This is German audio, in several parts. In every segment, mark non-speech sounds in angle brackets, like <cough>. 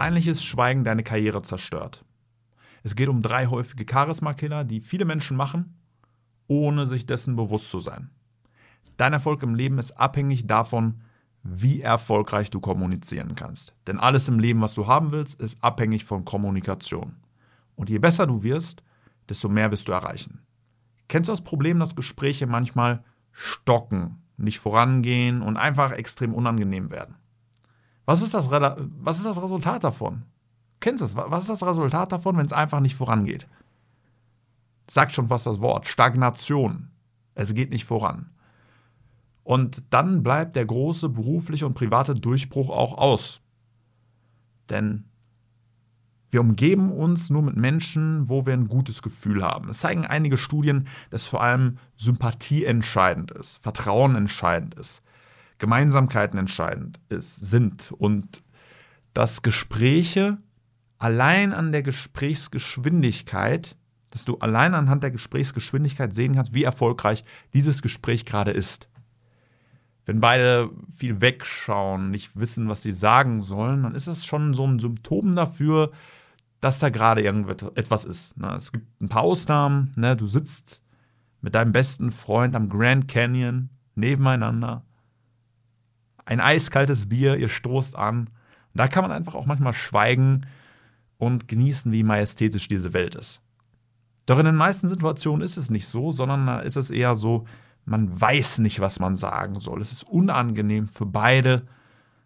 Peinliches Schweigen deine Karriere zerstört. Es geht um drei häufige Charisma-Killer, die viele Menschen machen, ohne sich dessen bewusst zu sein. Dein Erfolg im Leben ist abhängig davon, wie erfolgreich du kommunizieren kannst. Denn alles im Leben, was du haben willst, ist abhängig von Kommunikation. Und je besser du wirst, desto mehr wirst du erreichen. Kennst du das Problem, dass Gespräche manchmal stocken, nicht vorangehen und einfach extrem unangenehm werden? Was ist das, was ist das Resultat davon? Kennst du es? Was ist das Resultat davon, wenn es einfach nicht vorangeht? Sagt schon fast das Wort. Stagnation. Es geht nicht voran. Und dann bleibt der große berufliche und private Durchbruch auch aus. Denn wir umgeben uns nur mit Menschen, wo wir ein gutes Gefühl haben. Es zeigen einige Studien, dass vor allem Sympathie entscheidend ist, Vertrauen entscheidend ist. Gemeinsamkeiten entscheidend ist, sind und dass Gespräche allein an der Gesprächsgeschwindigkeit, dass du allein anhand der Gesprächsgeschwindigkeit sehen kannst, wie erfolgreich dieses Gespräch gerade ist. Wenn beide viel wegschauen, nicht wissen, was sie sagen sollen, dann ist das schon so ein Symptom dafür, dass da gerade irgendetwas ist. Ne? Es gibt ein paar Ausnahmen. Ne? Du sitzt mit deinem besten Freund am Grand Canyon nebeneinander ein eiskaltes Bier, ihr stoßt an. da kann man einfach auch manchmal schweigen und genießen, wie majestätisch diese Welt ist. Doch in den meisten Situationen ist es nicht so, sondern da ist es eher so, man weiß nicht, was man sagen soll. Es ist unangenehm für beide.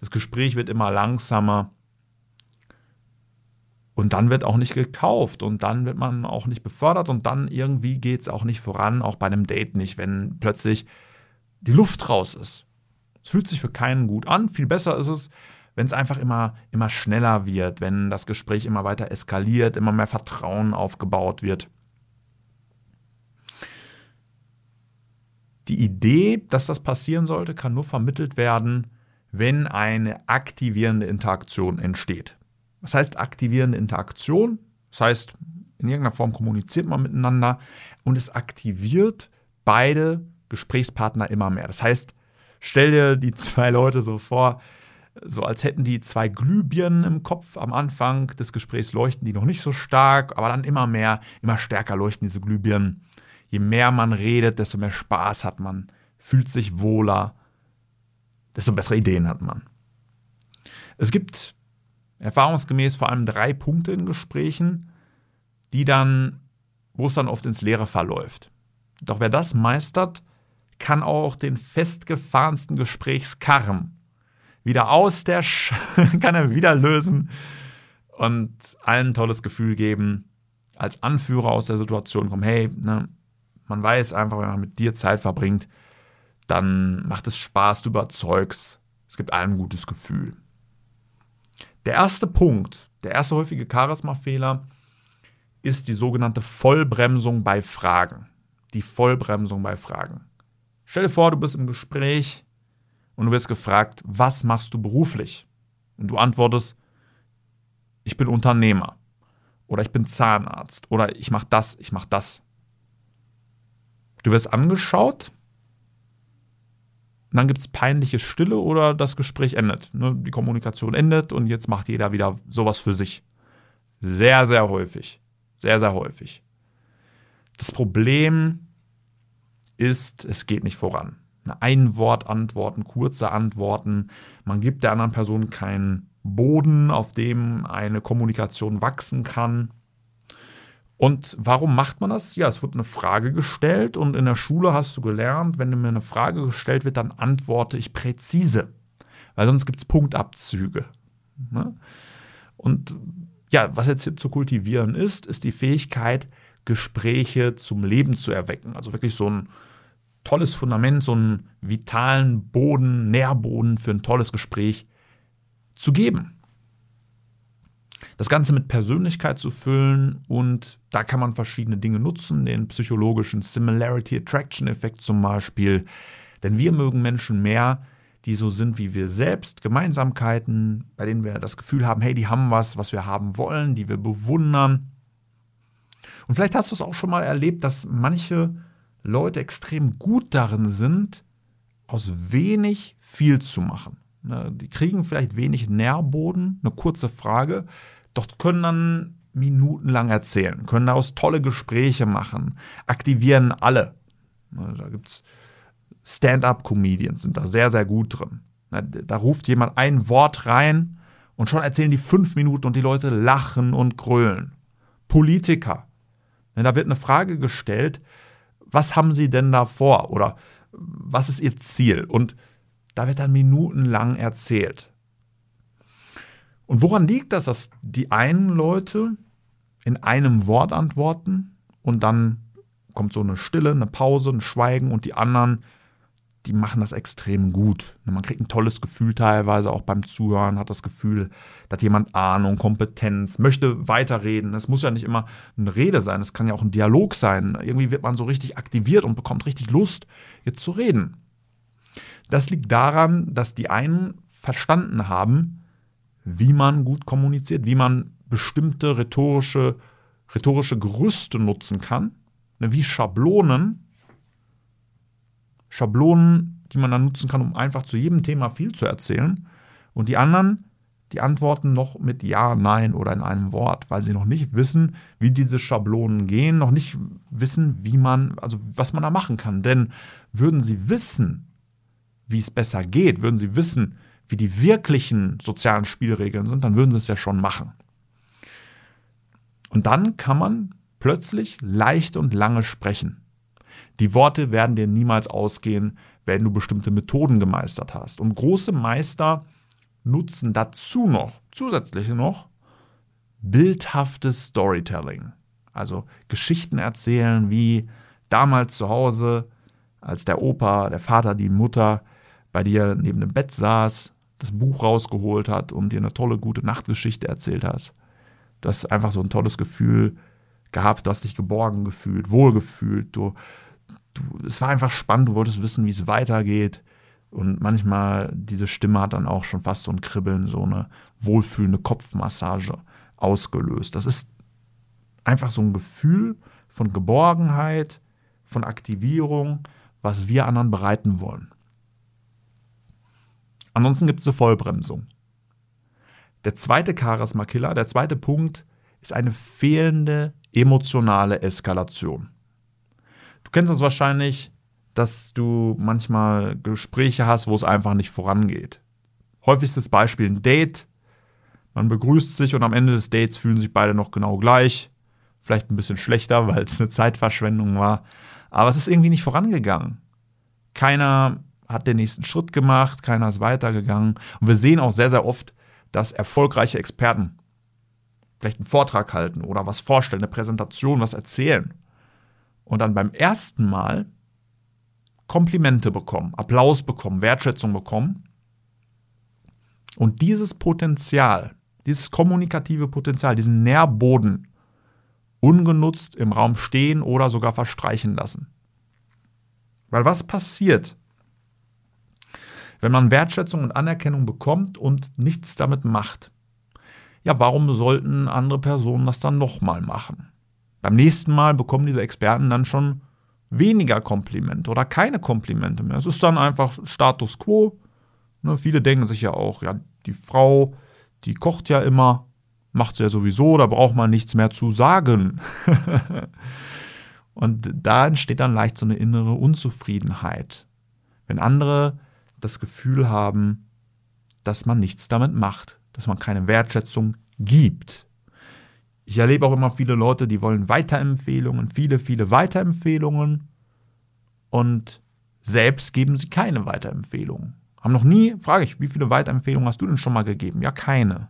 Das Gespräch wird immer langsamer. Und dann wird auch nicht gekauft und dann wird man auch nicht befördert und dann irgendwie geht es auch nicht voran, auch bei einem Date nicht, wenn plötzlich die Luft raus ist. Es fühlt sich für keinen gut an. Viel besser ist es, wenn es einfach immer, immer schneller wird, wenn das Gespräch immer weiter eskaliert, immer mehr Vertrauen aufgebaut wird. Die Idee, dass das passieren sollte, kann nur vermittelt werden, wenn eine aktivierende Interaktion entsteht. Was heißt aktivierende Interaktion? Das heißt, in irgendeiner Form kommuniziert man miteinander und es aktiviert beide Gesprächspartner immer mehr. Das heißt, Stell dir die zwei Leute so vor, so als hätten die zwei Glühbirnen im Kopf. Am Anfang des Gesprächs leuchten die noch nicht so stark, aber dann immer mehr, immer stärker leuchten diese Glühbirnen. Je mehr man redet, desto mehr Spaß hat man, fühlt sich wohler, desto bessere Ideen hat man. Es gibt erfahrungsgemäß vor allem drei Punkte in Gesprächen, die dann, wo es dann oft ins Leere verläuft. Doch wer das meistert, kann auch den festgefahrensten Gesprächskarren wieder aus der Sch <laughs> kann er wieder lösen und allen ein tolles Gefühl geben, als Anführer aus der Situation kommen, hey, ne, man weiß einfach, wenn man mit dir Zeit verbringt, dann macht es Spaß, du überzeugst, es gibt allen ein gutes Gefühl. Der erste Punkt, der erste häufige Charisma-Fehler ist die sogenannte Vollbremsung bei Fragen. Die Vollbremsung bei Fragen. Stell dir vor, du bist im Gespräch und du wirst gefragt, was machst du beruflich? Und du antwortest, ich bin Unternehmer oder ich bin Zahnarzt oder ich mache das, ich mache das. Du wirst angeschaut und dann gibt es peinliche Stille oder das Gespräch endet. Ne, die Kommunikation endet und jetzt macht jeder wieder sowas für sich. Sehr, sehr häufig. Sehr, sehr häufig. Das Problem ist, es geht nicht voran. Ein Wort antworten, kurze Antworten. Man gibt der anderen Person keinen Boden, auf dem eine Kommunikation wachsen kann. Und warum macht man das? Ja, es wird eine Frage gestellt und in der Schule hast du gelernt, wenn mir eine Frage gestellt wird, dann antworte ich präzise, weil sonst gibt es Punktabzüge. Ne? Und ja, was jetzt hier zu kultivieren ist, ist die Fähigkeit, Gespräche zum Leben zu erwecken. Also wirklich so ein tolles Fundament, so einen vitalen Boden, Nährboden für ein tolles Gespräch zu geben. Das Ganze mit Persönlichkeit zu füllen und da kann man verschiedene Dinge nutzen, den psychologischen Similarity Attraction Effekt zum Beispiel. Denn wir mögen Menschen mehr, die so sind wie wir selbst, Gemeinsamkeiten, bei denen wir das Gefühl haben, hey, die haben was, was wir haben wollen, die wir bewundern. Und vielleicht hast du es auch schon mal erlebt, dass manche Leute extrem gut darin sind, aus wenig viel zu machen. Ne, die kriegen vielleicht wenig Nährboden, eine kurze Frage, doch können dann minutenlang erzählen, können daraus tolle Gespräche machen, aktivieren alle. Ne, da gibt es Stand-up-Comedians, sind da sehr, sehr gut drin. Da ruft jemand ein Wort rein und schon erzählen die fünf Minuten und die Leute lachen und grölen. Politiker. Da wird eine Frage gestellt, was haben sie denn da vor? Oder was ist ihr Ziel? Und da wird dann minutenlang erzählt. Und woran liegt das, dass die einen Leute in einem Wort antworten und dann kommt so eine Stille, eine Pause, ein Schweigen und die anderen, die machen das extrem gut. Man kriegt ein tolles Gefühl teilweise auch beim Zuhören, hat das Gefühl, dass jemand Ahnung, Kompetenz, möchte weiterreden. Es muss ja nicht immer eine Rede sein, es kann ja auch ein Dialog sein. Irgendwie wird man so richtig aktiviert und bekommt richtig Lust, jetzt zu reden. Das liegt daran, dass die einen verstanden haben, wie man gut kommuniziert, wie man bestimmte rhetorische, rhetorische Gerüste nutzen kann, ne, wie Schablonen. Schablonen, die man dann nutzen kann, um einfach zu jedem Thema viel zu erzählen. Und die anderen, die antworten noch mit Ja, Nein oder in einem Wort, weil sie noch nicht wissen, wie diese Schablonen gehen, noch nicht wissen, wie man, also was man da machen kann. Denn würden sie wissen, wie es besser geht, würden sie wissen, wie die wirklichen sozialen Spielregeln sind, dann würden sie es ja schon machen. Und dann kann man plötzlich leicht und lange sprechen. Die Worte werden dir niemals ausgehen, wenn du bestimmte Methoden gemeistert hast. Und große Meister nutzen dazu noch, zusätzlich noch, bildhaftes Storytelling. Also Geschichten erzählen, wie damals zu Hause, als der Opa, der Vater, die Mutter bei dir neben dem Bett saß, das Buch rausgeholt hat und dir eine tolle, gute Nachtgeschichte erzählt hast. Du hast einfach so ein tolles Gefühl gehabt, du hast dich geborgen gefühlt, wohlgefühlt. Du, du, es war einfach spannend, du wolltest wissen, wie es weitergeht. Und manchmal, diese Stimme hat dann auch schon fast so ein Kribbeln, so eine wohlfühlende Kopfmassage ausgelöst. Das ist einfach so ein Gefühl von Geborgenheit, von Aktivierung, was wir anderen bereiten wollen. Ansonsten gibt es eine Vollbremsung. Der zweite Charisma-Killer, der zweite Punkt, ist eine fehlende emotionale Eskalation. Du kennst es wahrscheinlich, dass du manchmal Gespräche hast, wo es einfach nicht vorangeht. Häufigstes Beispiel ein Date. Man begrüßt sich und am Ende des Dates fühlen sich beide noch genau gleich. Vielleicht ein bisschen schlechter, weil es eine Zeitverschwendung war. Aber es ist irgendwie nicht vorangegangen. Keiner hat den nächsten Schritt gemacht, keiner ist weitergegangen. Und wir sehen auch sehr, sehr oft, dass erfolgreiche Experten vielleicht einen Vortrag halten oder was vorstellen, eine Präsentation, was erzählen. Und dann beim ersten Mal Komplimente bekommen, Applaus bekommen, Wertschätzung bekommen. Und dieses Potenzial, dieses kommunikative Potenzial, diesen Nährboden ungenutzt im Raum stehen oder sogar verstreichen lassen. Weil was passiert, wenn man Wertschätzung und Anerkennung bekommt und nichts damit macht. Ja, warum sollten andere Personen das dann nochmal machen? Beim nächsten Mal bekommen diese Experten dann schon weniger Komplimente oder keine Komplimente mehr. Es ist dann einfach Status quo. Ne, viele denken sich ja auch, ja, die Frau, die kocht ja immer, macht sie ja sowieso, da braucht man nichts mehr zu sagen. <laughs> Und da entsteht dann leicht so eine innere Unzufriedenheit. Wenn andere das Gefühl haben, dass man nichts damit macht, dass man keine Wertschätzung gibt. Ich erlebe auch immer viele Leute, die wollen Weiterempfehlungen, viele, viele Weiterempfehlungen und selbst geben sie keine Weiterempfehlungen. Haben noch nie, frage ich, wie viele Weiterempfehlungen hast du denn schon mal gegeben? Ja, keine.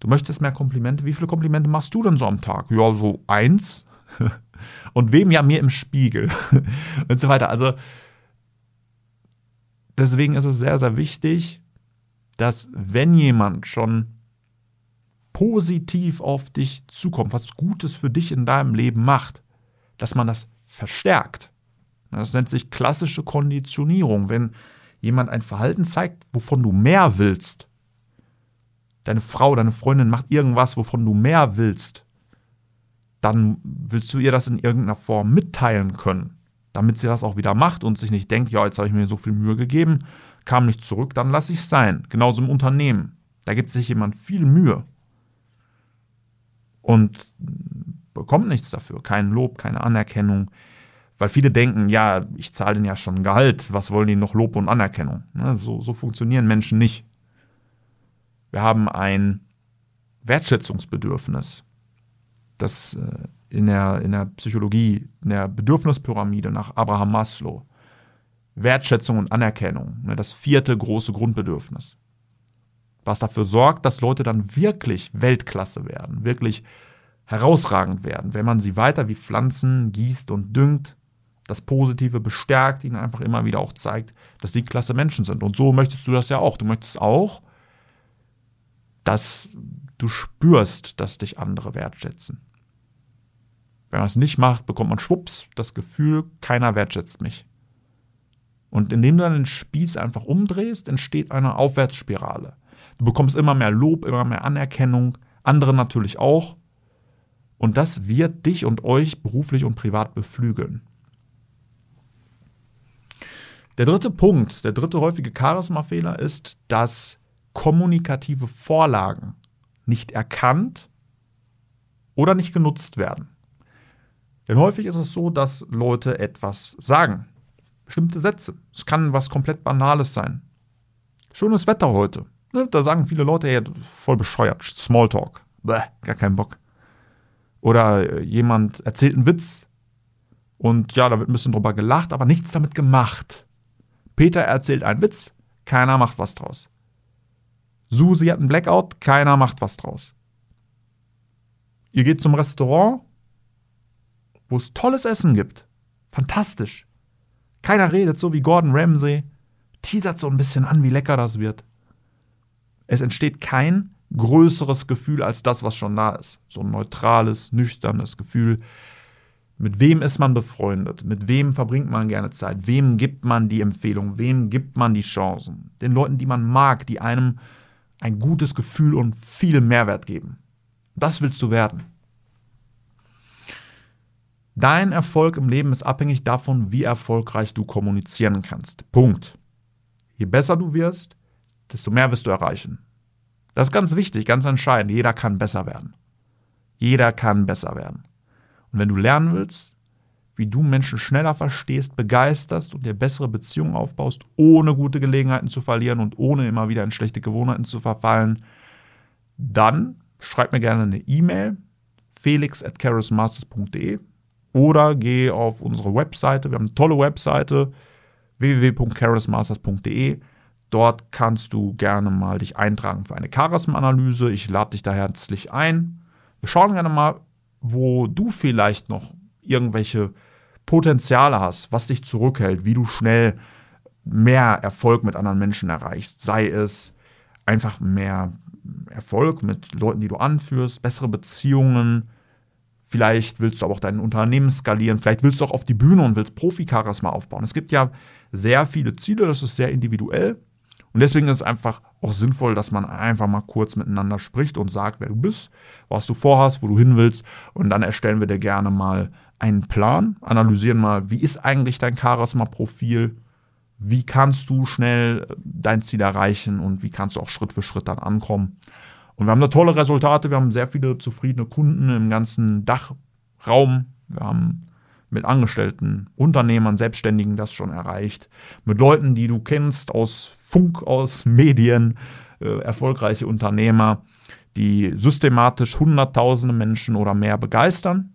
Du möchtest mehr Komplimente? Wie viele Komplimente machst du denn so am Tag? Ja, so eins. <laughs> Und wem ja mir im Spiegel <laughs> und so weiter. Also deswegen ist es sehr, sehr wichtig, dass wenn jemand schon positiv auf dich zukommt, was Gutes für dich in deinem Leben macht, dass man das verstärkt. Das nennt sich klassische Konditionierung. Wenn jemand ein Verhalten zeigt, wovon du mehr willst, deine Frau, deine Freundin macht irgendwas, wovon du mehr willst, dann willst du ihr das in irgendeiner Form mitteilen können, damit sie das auch wieder macht und sich nicht denkt, ja, jetzt habe ich mir so viel Mühe gegeben, kam nicht zurück, dann lasse ich es sein. Genauso im Unternehmen. Da gibt sich jemand viel Mühe und bekommt nichts dafür, kein Lob, keine Anerkennung, weil viele denken, ja, ich zahle denen ja schon Gehalt, was wollen die noch Lob und Anerkennung? Ne, so, so funktionieren Menschen nicht. Wir haben ein Wertschätzungsbedürfnis, das äh, in der, in der Psychologie, in der Bedürfnispyramide nach Abraham Maslow, Wertschätzung und Anerkennung, ne, das vierte große Grundbedürfnis, was dafür sorgt, dass Leute dann wirklich Weltklasse werden, wirklich herausragend werden, wenn man sie weiter wie Pflanzen gießt und düngt, das Positive bestärkt, ihnen einfach immer wieder auch zeigt, dass sie klasse Menschen sind. Und so möchtest du das ja auch. Du möchtest auch, dass du spürst, dass dich andere wertschätzen. Wenn man es nicht macht, bekommt man schwupps das Gefühl, keiner wertschätzt mich. Und indem du dann den Spieß einfach umdrehst, entsteht eine Aufwärtsspirale. Du bekommst immer mehr Lob, immer mehr Anerkennung, andere natürlich auch. Und das wird dich und euch beruflich und privat beflügeln. Der dritte Punkt, der dritte häufige Charisma-Fehler ist, dass kommunikative Vorlagen nicht erkannt oder nicht genutzt werden. Denn häufig ist es so, dass Leute etwas sagen. Bestimmte Sätze. Es kann was komplett Banales sein. Schönes Wetter heute. Ne, da sagen viele Leute, ey, voll bescheuert. Smalltalk. Bäh, gar keinen Bock. Oder jemand erzählt einen Witz und ja, da wird ein bisschen drüber gelacht, aber nichts damit gemacht. Peter erzählt einen Witz, keiner macht was draus. Susi hat einen Blackout, keiner macht was draus. Ihr geht zum Restaurant, wo es tolles Essen gibt. Fantastisch. Keiner redet so wie Gordon Ramsay, teasert so ein bisschen an, wie lecker das wird. Es entsteht kein größeres Gefühl als das, was schon da ist. So ein neutrales, nüchternes Gefühl, mit wem ist man befreundet? Mit wem verbringt man gerne Zeit? Wem gibt man die Empfehlung? Wem gibt man die Chancen? Den Leuten, die man mag, die einem ein gutes Gefühl und viel Mehrwert geben. Das willst du werden. Dein Erfolg im Leben ist abhängig davon, wie erfolgreich du kommunizieren kannst. Punkt. Je besser du wirst, desto mehr wirst du erreichen. Das ist ganz wichtig, ganz entscheidend. Jeder kann besser werden. Jeder kann besser werden. Und wenn du lernen willst, wie du Menschen schneller verstehst, begeisterst und dir bessere Beziehungen aufbaust, ohne gute Gelegenheiten zu verlieren und ohne immer wieder in schlechte Gewohnheiten zu verfallen, dann schreib mir gerne eine E-Mail felix at oder geh auf unsere Webseite. Wir haben eine tolle Webseite www.charismasters.de. Dort kannst du gerne mal dich eintragen für eine Charisma-Analyse. Ich lade dich da herzlich ein. Wir schauen gerne mal, wo du vielleicht noch irgendwelche Potenziale hast, was dich zurückhält, wie du schnell mehr Erfolg mit anderen Menschen erreichst. Sei es einfach mehr Erfolg mit Leuten, die du anführst, bessere Beziehungen. Vielleicht willst du aber auch dein Unternehmen skalieren. Vielleicht willst du auch auf die Bühne und willst Profi-Charisma aufbauen. Es gibt ja sehr viele Ziele, das ist sehr individuell. Und deswegen ist es einfach auch sinnvoll, dass man einfach mal kurz miteinander spricht und sagt, wer du bist, was du vorhast, wo du hin willst. Und dann erstellen wir dir gerne mal einen Plan, analysieren mal, wie ist eigentlich dein Charisma-Profil, wie kannst du schnell dein Ziel erreichen und wie kannst du auch Schritt für Schritt dann ankommen. Und wir haben da tolle Resultate, wir haben sehr viele zufriedene Kunden im ganzen Dachraum. Wir haben mit Angestellten, Unternehmern, Selbstständigen das schon erreicht, mit Leuten, die du kennst aus Funk, aus <laughs> Medien, äh, erfolgreiche Unternehmer, die systematisch Hunderttausende Menschen oder mehr begeistern.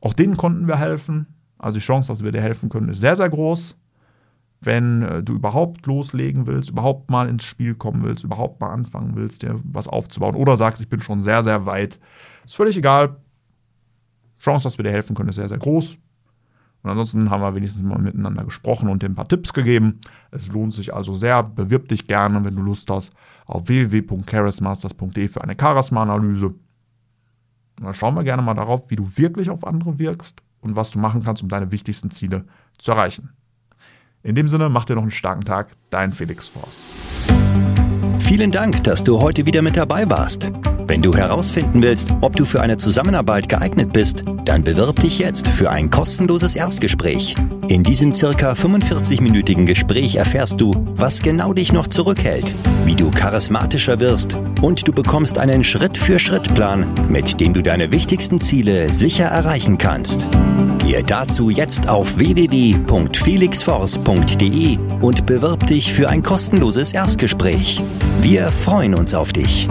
Auch denen konnten wir helfen. Also die Chance, dass wir dir helfen können, ist sehr, sehr groß. Wenn äh, du überhaupt loslegen willst, überhaupt mal ins Spiel kommen willst, überhaupt mal anfangen willst, dir was aufzubauen oder sagst, ich bin schon sehr, sehr weit, ist völlig egal. Chance, dass wir dir helfen können, ist sehr, sehr groß. Und ansonsten haben wir wenigstens mal miteinander gesprochen und dir ein paar Tipps gegeben. Es lohnt sich also sehr. Bewirb dich gerne, wenn du Lust hast, auf www.charismasters.de für eine Charisma-Analyse. Dann schauen wir gerne mal darauf, wie du wirklich auf andere wirkst und was du machen kannst, um deine wichtigsten Ziele zu erreichen. In dem Sinne, mach dir noch einen starken Tag. Dein Felix Forst. Vielen Dank, dass du heute wieder mit dabei warst. Wenn du herausfinden willst, ob du für eine Zusammenarbeit geeignet bist, dann bewirb dich jetzt für ein kostenloses Erstgespräch. In diesem circa 45-minütigen Gespräch erfährst du, was genau dich noch zurückhält, wie du charismatischer wirst und du bekommst einen Schritt-für-Schritt-Plan, mit dem du deine wichtigsten Ziele sicher erreichen kannst. Gehe dazu jetzt auf www.felixforce.de und bewirb dich für ein kostenloses Erstgespräch. Wir freuen uns auf dich.